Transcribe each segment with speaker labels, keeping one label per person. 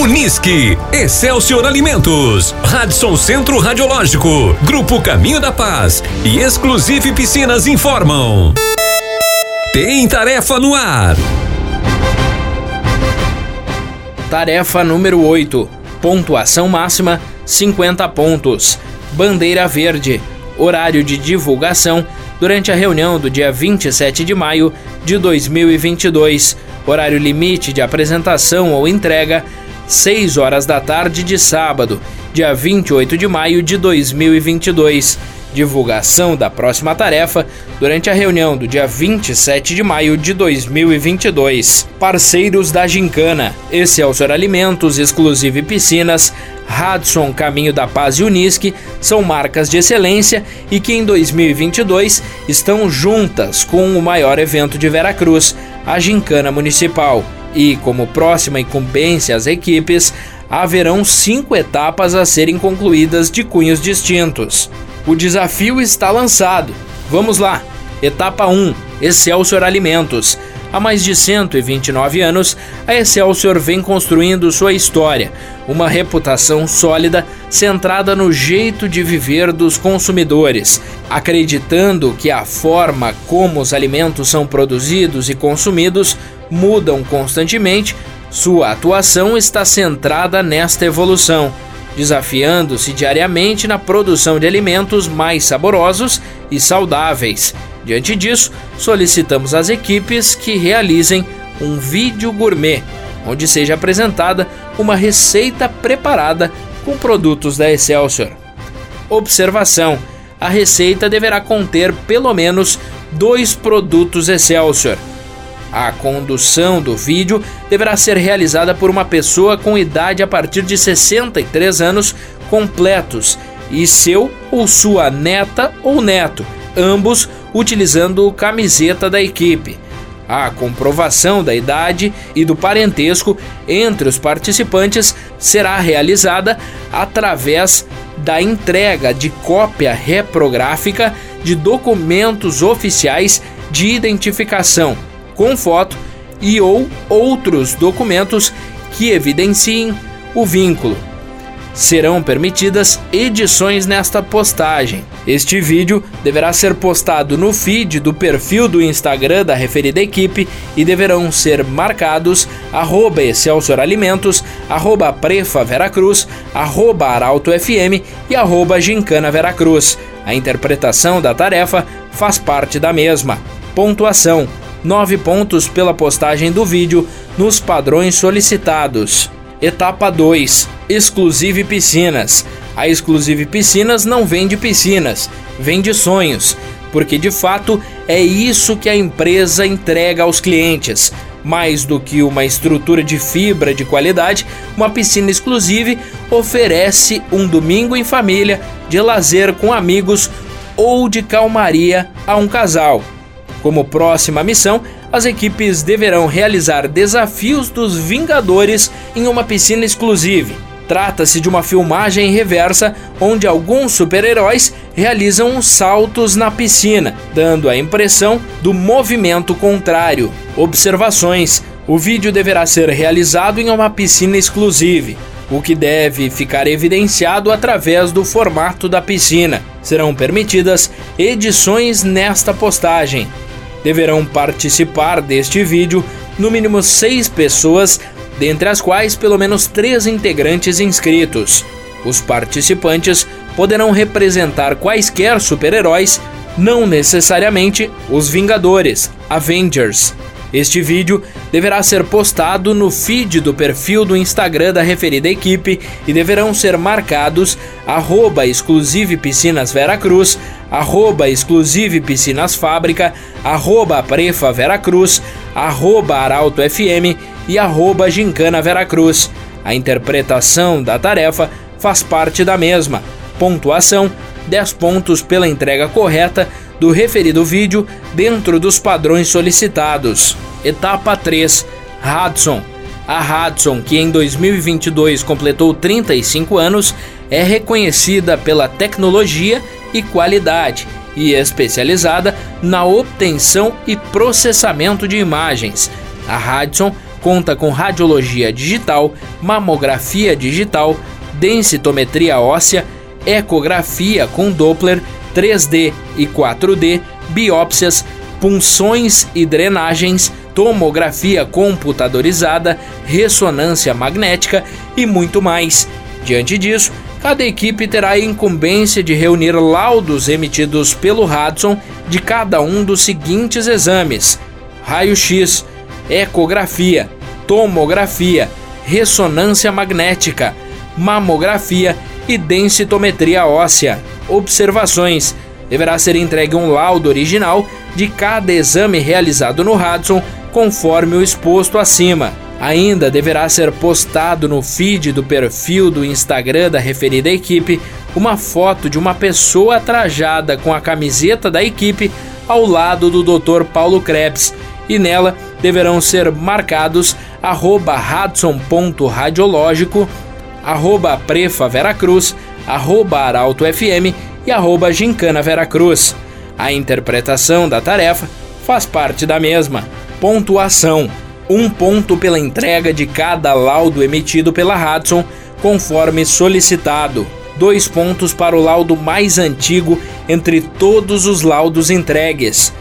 Speaker 1: Unisque, Excelsior Alimentos, Radisson Centro Radiológico, Grupo Caminho da Paz e Exclusive Piscinas informam. Tem tarefa no ar.
Speaker 2: Tarefa número 8. Pontuação máxima 50 pontos. Bandeira verde. Horário de divulgação durante a reunião do dia 27 de maio de 2022. Horário limite de apresentação ou entrega 6 horas da tarde de sábado, dia 28 de maio de 2022. Divulgação da próxima tarefa durante a reunião do dia 27 de maio de 2022. Parceiros da Gincana: Excelsior Alimentos, Exclusive Piscinas, Radson Caminho da Paz e Unisque são marcas de excelência e que em 2022 estão juntas com o maior evento de Veracruz, a Gincana Municipal. E como próxima incumbência às equipes, haverão cinco etapas a serem concluídas de cunhos distintos. O desafio está lançado. Vamos lá! Etapa 1: Excelsior Alimentos. Há mais de 129 anos, a Excelsior vem construindo sua história, uma reputação sólida centrada no jeito de viver dos consumidores, acreditando que a forma como os alimentos são produzidos e consumidos mudam constantemente, sua atuação está centrada nesta evolução, desafiando-se diariamente na produção de alimentos mais saborosos e saudáveis. Diante disso, solicitamos às equipes que realizem um vídeo gourmet, onde seja apresentada uma receita preparada com produtos da Excelsior. Observação: a receita deverá conter pelo menos dois produtos Excelsior a condução do vídeo deverá ser realizada por uma pessoa com idade a partir de 63 anos completos e seu ou sua neta ou neto, ambos utilizando camiseta da equipe. A comprovação da idade e do parentesco entre os participantes será realizada através da entrega de cópia reprográfica de documentos oficiais de identificação com foto e ou outros documentos que evidenciem o vínculo. Serão permitidas edições nesta postagem. Este vídeo deverá ser postado no feed do perfil do Instagram da referida equipe e deverão ser marcados arroba Excelsior Alimentos, arroba Prefa Veracruz, arroba Arauto FM e arroba Gincana Veracruz. A interpretação da tarefa faz parte da mesma. Pontuação 9 pontos pela postagem do vídeo nos padrões solicitados. Etapa 2: Exclusive Piscinas. A Exclusive Piscinas não vende piscinas, vende sonhos, porque de fato é isso que a empresa entrega aos clientes. Mais do que uma estrutura de fibra de qualidade, uma piscina exclusive oferece um domingo em família, de lazer com amigos ou de calmaria a um casal. Como próxima missão, as equipes deverão realizar desafios dos Vingadores em uma piscina exclusiva. Trata-se de uma filmagem reversa onde alguns super-heróis realizam saltos na piscina, dando a impressão do movimento contrário. Observações: o vídeo deverá ser realizado em uma piscina exclusiva, o que deve ficar evidenciado através do formato da piscina. Serão permitidas edições nesta postagem deverão participar deste vídeo no mínimo seis pessoas, dentre as quais pelo menos três integrantes inscritos. Os participantes poderão representar quaisquer super-heróis, não necessariamente os Vingadores, Avengers. Este vídeo deverá ser postado no feed do perfil do Instagram da referida equipe e deverão ser marcados arroba exclusive piscinas Veracruz, arroba exclusive piscinas fábrica, arroba prefa Veracruz, arroba arauto FM e arroba gincana Veracruz. A interpretação da tarefa faz parte da mesma. Pontuação 10 pontos pela entrega correta do referido vídeo dentro dos padrões solicitados. Etapa 3: Hudson. A Hudson, que em 2022 completou 35 anos, é reconhecida pela tecnologia e qualidade e especializada na obtenção e processamento de imagens. A Hudson conta com radiologia digital, mamografia digital, densitometria óssea, ecografia com Doppler, 3D e 4D, biópsias, punções e drenagens, tomografia computadorizada, ressonância magnética e muito mais. Diante disso, cada equipe terá a incumbência de reunir laudos emitidos pelo Hudson de cada um dos seguintes exames: raio-x, ecografia, tomografia, ressonância magnética, mamografia e densitometria óssea. Observações: deverá ser entregue um laudo original de cada exame realizado no Hudson, conforme o exposto acima. Ainda deverá ser postado no feed do perfil do Instagram da referida equipe uma foto de uma pessoa trajada com a camiseta da equipe ao lado do Dr. Paulo Krebs e nela deverão ser marcados arroba Hudson.radiológico, arroba Prefa Veracruz, arroba Arauto FM e arroba Gincana Veracruz. A interpretação da tarefa faz parte da mesma. Pontuação: um ponto pela entrega de cada laudo emitido pela Hudson, conforme solicitado. Dois pontos para o laudo mais antigo entre todos os laudos entregues.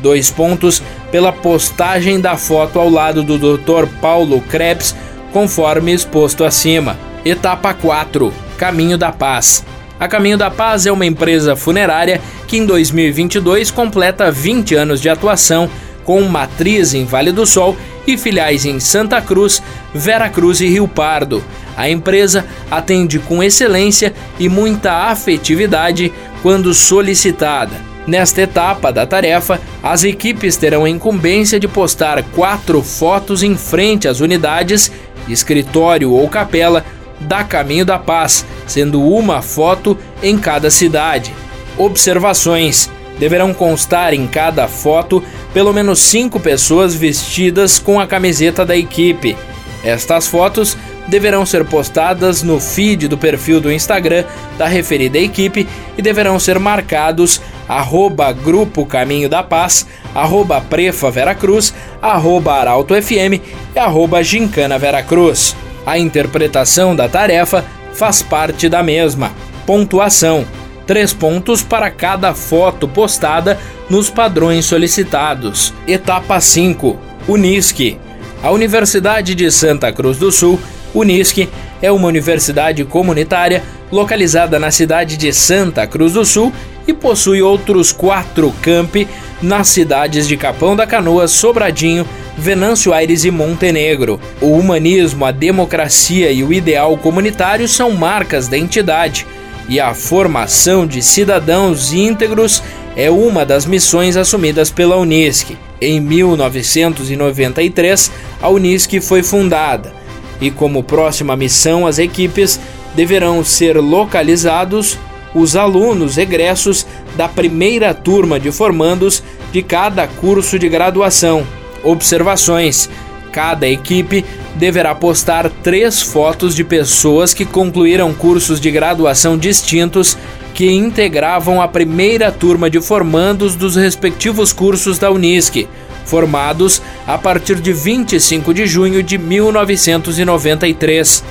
Speaker 2: Dois pontos pela postagem da foto ao lado do Dr. Paulo Krebs, conforme exposto acima. Etapa 4: Caminho da Paz. A Caminho da Paz é uma empresa funerária que em 2022 completa 20 anos de atuação, com matriz em Vale do Sol e filiais em Santa Cruz, Vera Cruz e Rio Pardo. A empresa atende com excelência e muita afetividade quando solicitada. Nesta etapa da tarefa, as equipes terão a incumbência de postar quatro fotos em frente às unidades, escritório ou capela da Caminho da Paz, sendo uma foto em cada cidade. Observações: deverão constar em cada foto pelo menos cinco pessoas vestidas com a camiseta da equipe. Estas fotos deverão ser postadas no feed do perfil do Instagram da referida equipe e deverão ser marcados arroba Grupo Caminho da Paz, arroba Prefa Veracruz, arroba Arauto FM e arroba Gincana Veracruz. A interpretação da tarefa faz parte da mesma. Pontuação: 3 pontos para cada foto postada nos padrões solicitados. Etapa 5: Unisque. A Universidade de Santa Cruz do Sul, Unisque, é uma universidade comunitária localizada na cidade de Santa Cruz do Sul e possui outros quatro campi nas cidades de Capão da Canoa, Sobradinho, Venâncio Aires e Montenegro. O humanismo, a democracia e o ideal comunitário são marcas da entidade, e a formação de cidadãos íntegros é uma das missões assumidas pela Unisc. Em 1993, a Unisc foi fundada, e como próxima missão, as equipes deverão ser localizados os alunos egressos da primeira turma de formandos de cada curso de graduação observações. Cada equipe deverá postar três fotos de pessoas que concluíram cursos de graduação distintos que integravam a primeira turma de formandos dos respectivos cursos da Unisc, formados a partir de 25 de junho de 1993.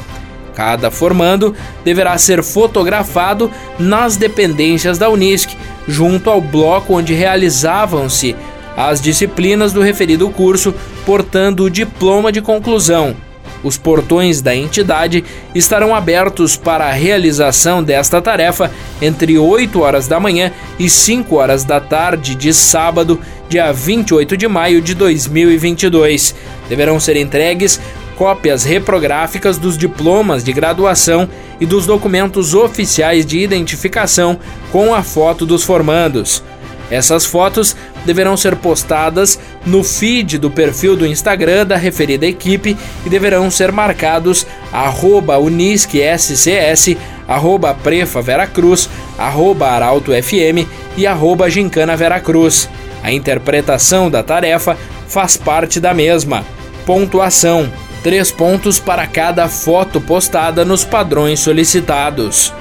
Speaker 2: Cada formando deverá ser fotografado nas dependências da Unisc, junto ao bloco onde realizavam-se as disciplinas do referido curso, portando o diploma de conclusão. Os portões da entidade estarão abertos para a realização desta tarefa entre 8 horas da manhã e 5 horas da tarde de sábado, dia 28 de maio de 2022. Deverão ser entregues cópias reprográficas dos diplomas de graduação e dos documentos oficiais de identificação com a foto dos formandos. Essas fotos deverão ser postadas no feed do perfil do Instagram da referida equipe e deverão ser marcados uniscscs, arroba prefa Veracruz, arroba arauto FM e arroba gincana Veracruz. A interpretação da tarefa faz parte da mesma. Pontuação: 3 pontos para cada foto postada nos padrões solicitados.